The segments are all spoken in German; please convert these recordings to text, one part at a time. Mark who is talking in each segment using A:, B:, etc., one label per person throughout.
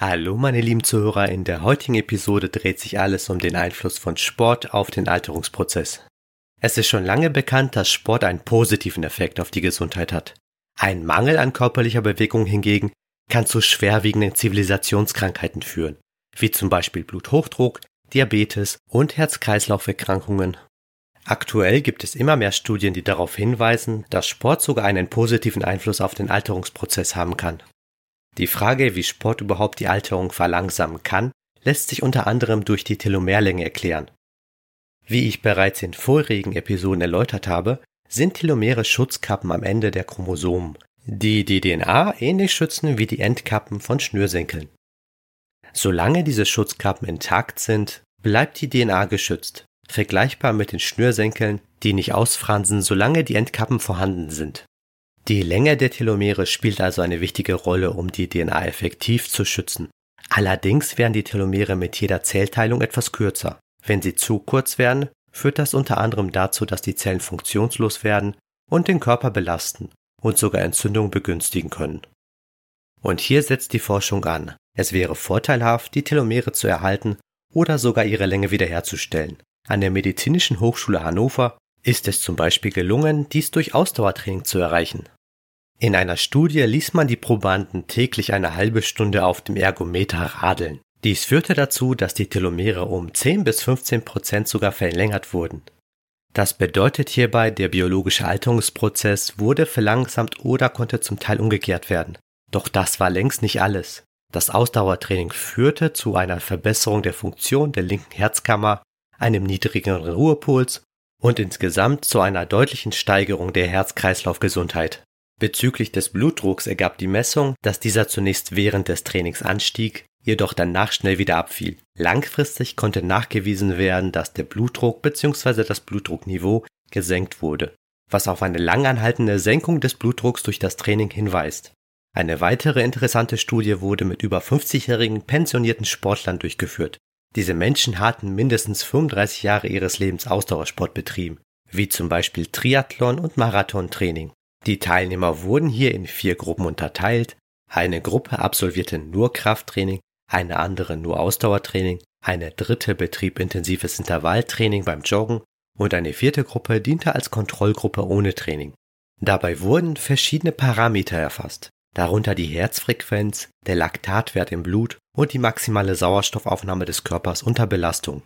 A: Hallo meine lieben Zuhörer, in der heutigen Episode dreht sich alles um den Einfluss von Sport auf den Alterungsprozess. Es ist schon lange bekannt, dass Sport einen positiven Effekt auf die Gesundheit hat. Ein Mangel an körperlicher Bewegung hingegen kann zu schwerwiegenden Zivilisationskrankheiten führen, wie zum Beispiel Bluthochdruck, Diabetes und Herz-Kreislauf-Erkrankungen. Aktuell gibt es immer mehr Studien, die darauf hinweisen, dass Sport sogar einen positiven Einfluss auf den Alterungsprozess haben kann. Die Frage, wie Sport überhaupt die Alterung verlangsamen kann, lässt sich unter anderem durch die Telomerlänge erklären. Wie ich bereits in vorigen Episoden erläutert habe, sind Telomere Schutzkappen am Ende der Chromosomen, die die DNA ähnlich schützen wie die Endkappen von Schnürsenkeln. Solange diese Schutzkappen intakt sind, bleibt die DNA geschützt, vergleichbar mit den Schnürsenkeln, die nicht ausfransen, solange die Endkappen vorhanden sind. Die Länge der Telomere spielt also eine wichtige Rolle, um die DNA effektiv zu schützen. Allerdings werden die Telomere mit jeder Zellteilung etwas kürzer. Wenn sie zu kurz werden, führt das unter anderem dazu, dass die Zellen funktionslos werden und den Körper belasten und sogar Entzündungen begünstigen können. Und hier setzt die Forschung an. Es wäre vorteilhaft, die Telomere zu erhalten oder sogar ihre Länge wiederherzustellen. An der Medizinischen Hochschule Hannover ist es zum Beispiel gelungen, dies durch Ausdauertraining zu erreichen. In einer Studie ließ man die Probanden täglich eine halbe Stunde auf dem Ergometer radeln. Dies führte dazu, dass die Telomere um 10 bis 15 Prozent sogar verlängert wurden. Das bedeutet hierbei, der biologische Alterungsprozess wurde verlangsamt oder konnte zum Teil umgekehrt werden. Doch das war längst nicht alles. Das Ausdauertraining führte zu einer Verbesserung der Funktion der linken Herzkammer, einem niedrigeren Ruhepuls und insgesamt zu einer deutlichen Steigerung der Herz-Kreislauf-Gesundheit. Bezüglich des Blutdrucks ergab die Messung, dass dieser zunächst während des Trainings anstieg, jedoch danach schnell wieder abfiel. Langfristig konnte nachgewiesen werden, dass der Blutdruck bzw. das Blutdruckniveau gesenkt wurde, was auf eine langanhaltende Senkung des Blutdrucks durch das Training hinweist. Eine weitere interessante Studie wurde mit über 50-jährigen pensionierten Sportlern durchgeführt. Diese Menschen hatten mindestens 35 Jahre ihres Lebens Ausdauersport betrieben, wie zum Beispiel Triathlon und Marathontraining. Die Teilnehmer wurden hier in vier Gruppen unterteilt. Eine Gruppe absolvierte nur Krafttraining, eine andere nur Ausdauertraining, eine dritte betrieb intensives Intervalltraining beim Joggen und eine vierte Gruppe diente als Kontrollgruppe ohne Training. Dabei wurden verschiedene Parameter erfasst, darunter die Herzfrequenz, der Laktatwert im Blut und die maximale Sauerstoffaufnahme des Körpers unter Belastung.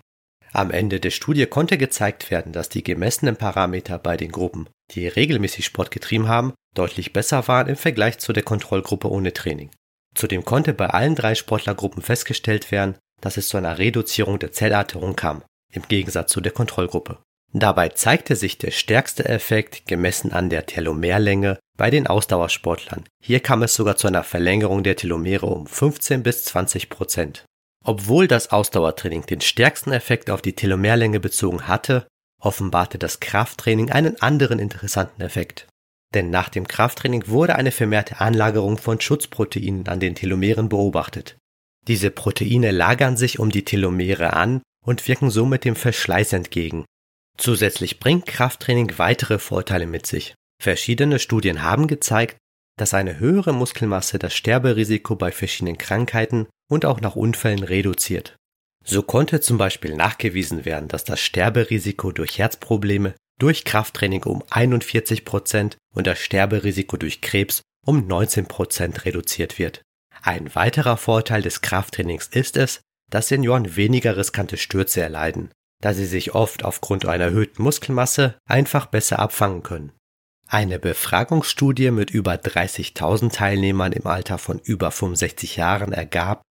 A: Am Ende der Studie konnte gezeigt werden, dass die gemessenen Parameter bei den Gruppen, die regelmäßig Sport getrieben haben, deutlich besser waren im Vergleich zu der Kontrollgruppe ohne Training. Zudem konnte bei allen drei Sportlergruppen festgestellt werden, dass es zu einer Reduzierung der Zellalterung kam, im Gegensatz zu der Kontrollgruppe. Dabei zeigte sich der stärkste Effekt gemessen an der Telomerlänge bei den Ausdauersportlern. Hier kam es sogar zu einer Verlängerung der Telomere um 15 bis 20 Prozent. Obwohl das Ausdauertraining den stärksten Effekt auf die Telomerlänge bezogen hatte, offenbarte das Krafttraining einen anderen interessanten Effekt. Denn nach dem Krafttraining wurde eine vermehrte Anlagerung von Schutzproteinen an den Telomeren beobachtet. Diese Proteine lagern sich um die Telomere an und wirken somit dem Verschleiß entgegen. Zusätzlich bringt Krafttraining weitere Vorteile mit sich. Verschiedene Studien haben gezeigt, dass eine höhere Muskelmasse das Sterberisiko bei verschiedenen Krankheiten und auch nach Unfällen reduziert. So konnte zum Beispiel nachgewiesen werden, dass das Sterberisiko durch Herzprobleme durch Krafttraining um 41 Prozent und das Sterberisiko durch Krebs um 19 Prozent reduziert wird. Ein weiterer Vorteil des Krafttrainings ist es, dass Senioren weniger riskante Stürze erleiden, da sie sich oft aufgrund einer erhöhten Muskelmasse einfach besser abfangen können. Eine Befragungsstudie mit über 30.000 Teilnehmern im Alter von über 65 Jahren ergab,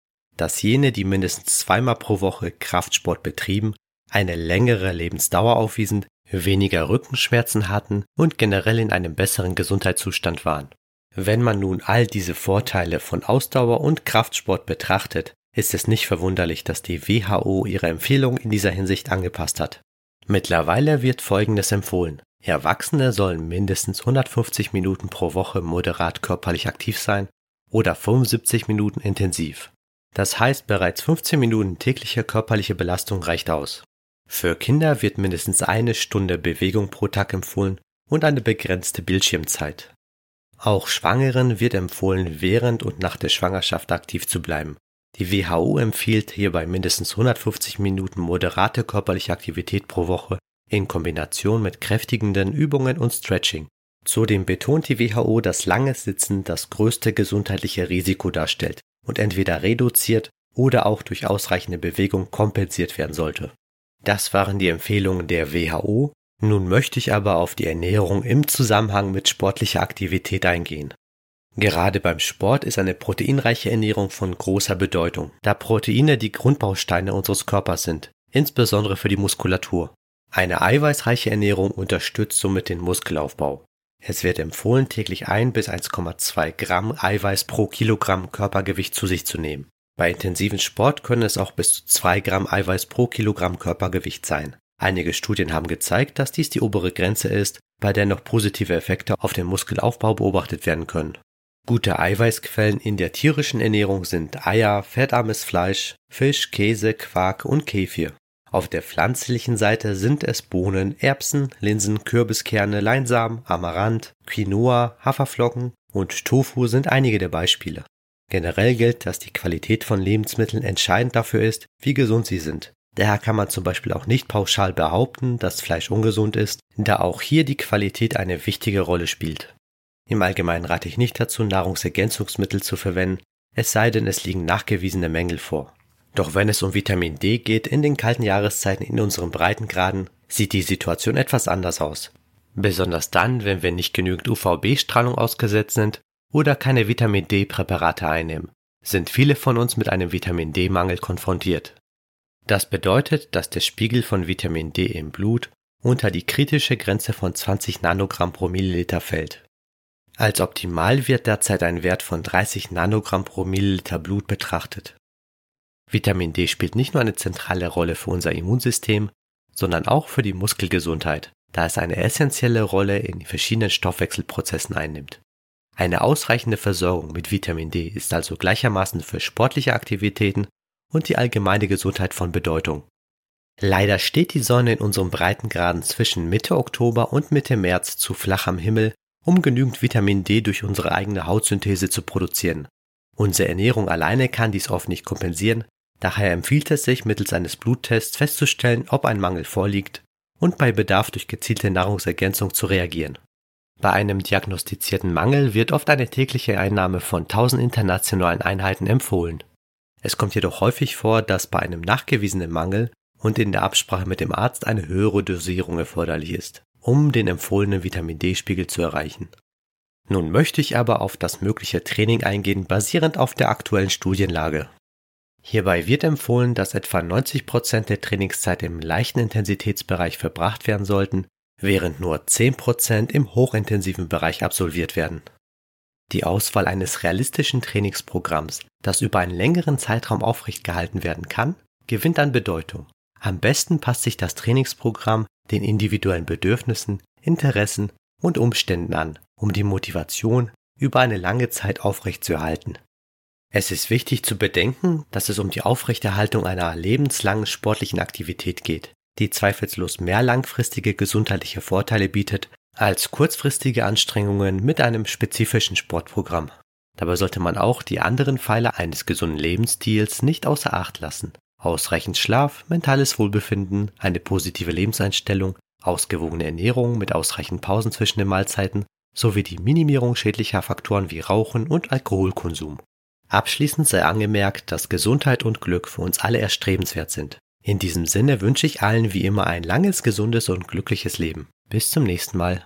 A: dass jene, die mindestens zweimal pro Woche Kraftsport betrieben, eine längere Lebensdauer aufwiesen, weniger Rückenschmerzen hatten und generell in einem besseren Gesundheitszustand waren. Wenn man nun all diese Vorteile von Ausdauer und Kraftsport betrachtet, ist es nicht verwunderlich, dass die WHO ihre Empfehlung in dieser Hinsicht angepasst hat. Mittlerweile wird Folgendes empfohlen. Erwachsene sollen mindestens 150 Minuten pro Woche moderat körperlich aktiv sein oder 75 Minuten intensiv. Das heißt, bereits 15 Minuten tägliche körperliche Belastung reicht aus. Für Kinder wird mindestens eine Stunde Bewegung pro Tag empfohlen und eine begrenzte Bildschirmzeit. Auch Schwangeren wird empfohlen, während und nach der Schwangerschaft aktiv zu bleiben. Die WHO empfiehlt hierbei mindestens 150 Minuten moderate körperliche Aktivität pro Woche in Kombination mit kräftigenden Übungen und Stretching. Zudem betont die WHO, dass langes Sitzen das größte gesundheitliche Risiko darstellt und entweder reduziert oder auch durch ausreichende Bewegung kompensiert werden sollte. Das waren die Empfehlungen der WHO. Nun möchte ich aber auf die Ernährung im Zusammenhang mit sportlicher Aktivität eingehen. Gerade beim Sport ist eine proteinreiche Ernährung von großer Bedeutung, da Proteine die Grundbausteine unseres Körpers sind, insbesondere für die Muskulatur. Eine eiweißreiche Ernährung unterstützt somit den Muskelaufbau. Es wird empfohlen, täglich 1 bis 1,2 Gramm Eiweiß pro Kilogramm Körpergewicht zu sich zu nehmen. Bei intensiven Sport können es auch bis zu 2 Gramm Eiweiß pro Kilogramm Körpergewicht sein. Einige Studien haben gezeigt, dass dies die obere Grenze ist, bei der noch positive Effekte auf den Muskelaufbau beobachtet werden können. Gute Eiweißquellen in der tierischen Ernährung sind Eier, fettarmes Fleisch, Fisch, Käse, Quark und Kefir. Auf der pflanzlichen Seite sind es Bohnen, Erbsen, Linsen, Kürbiskerne, Leinsamen, Amaranth, Quinoa, Haferflocken und Tofu sind einige der Beispiele. Generell gilt, dass die Qualität von Lebensmitteln entscheidend dafür ist, wie gesund sie sind. Daher kann man zum Beispiel auch nicht pauschal behaupten, dass Fleisch ungesund ist, da auch hier die Qualität eine wichtige Rolle spielt. Im Allgemeinen rate ich nicht dazu, Nahrungsergänzungsmittel zu verwenden, es sei denn, es liegen nachgewiesene Mängel vor. Doch wenn es um Vitamin D geht in den kalten Jahreszeiten in unseren Breitengraden, sieht die Situation etwas anders aus. Besonders dann, wenn wir nicht genügend UVB-Strahlung ausgesetzt sind oder keine Vitamin D-Präparate einnehmen, sind viele von uns mit einem Vitamin D-Mangel konfrontiert. Das bedeutet, dass der Spiegel von Vitamin D im Blut unter die kritische Grenze von 20 Nanogramm pro Milliliter fällt. Als optimal wird derzeit ein Wert von 30 Nanogramm pro Milliliter Blut betrachtet. Vitamin D spielt nicht nur eine zentrale Rolle für unser Immunsystem, sondern auch für die Muskelgesundheit, da es eine essentielle Rolle in verschiedenen Stoffwechselprozessen einnimmt. Eine ausreichende Versorgung mit Vitamin D ist also gleichermaßen für sportliche Aktivitäten und die allgemeine Gesundheit von Bedeutung. Leider steht die Sonne in unserem Breitengraden zwischen Mitte Oktober und Mitte März zu flach am Himmel, um genügend Vitamin D durch unsere eigene Hautsynthese zu produzieren. Unsere Ernährung alleine kann dies oft nicht kompensieren, daher empfiehlt es sich, mittels eines Bluttests festzustellen, ob ein Mangel vorliegt und bei Bedarf durch gezielte Nahrungsergänzung zu reagieren. Bei einem diagnostizierten Mangel wird oft eine tägliche Einnahme von 1000 internationalen Einheiten empfohlen. Es kommt jedoch häufig vor, dass bei einem nachgewiesenen Mangel und in der Absprache mit dem Arzt eine höhere Dosierung erforderlich ist, um den empfohlenen Vitamin D-Spiegel zu erreichen. Nun möchte ich aber auf das mögliche Training eingehen, basierend auf der aktuellen Studienlage. Hierbei wird empfohlen, dass etwa 90 Prozent der Trainingszeit im leichten Intensitätsbereich verbracht werden sollten, während nur 10% im hochintensiven Bereich absolviert werden. Die Auswahl eines realistischen Trainingsprogramms, das über einen längeren Zeitraum aufrecht gehalten werden kann, gewinnt an Bedeutung. Am besten passt sich das Trainingsprogramm den individuellen Bedürfnissen, Interessen und Umständen an, um die Motivation über eine lange Zeit aufrechtzuerhalten. Es ist wichtig zu bedenken, dass es um die Aufrechterhaltung einer lebenslangen sportlichen Aktivität geht, die zweifellos mehr langfristige gesundheitliche Vorteile bietet als kurzfristige Anstrengungen mit einem spezifischen Sportprogramm. Dabei sollte man auch die anderen Pfeiler eines gesunden Lebensstils nicht außer Acht lassen. Ausreichend Schlaf, mentales Wohlbefinden, eine positive Lebenseinstellung, ausgewogene Ernährung mit ausreichend Pausen zwischen den Mahlzeiten sowie die Minimierung schädlicher Faktoren wie Rauchen und Alkoholkonsum. Abschließend sei angemerkt, dass Gesundheit und Glück für uns alle erstrebenswert sind. In diesem Sinne wünsche ich allen wie immer ein langes, gesundes und glückliches Leben. Bis zum nächsten Mal.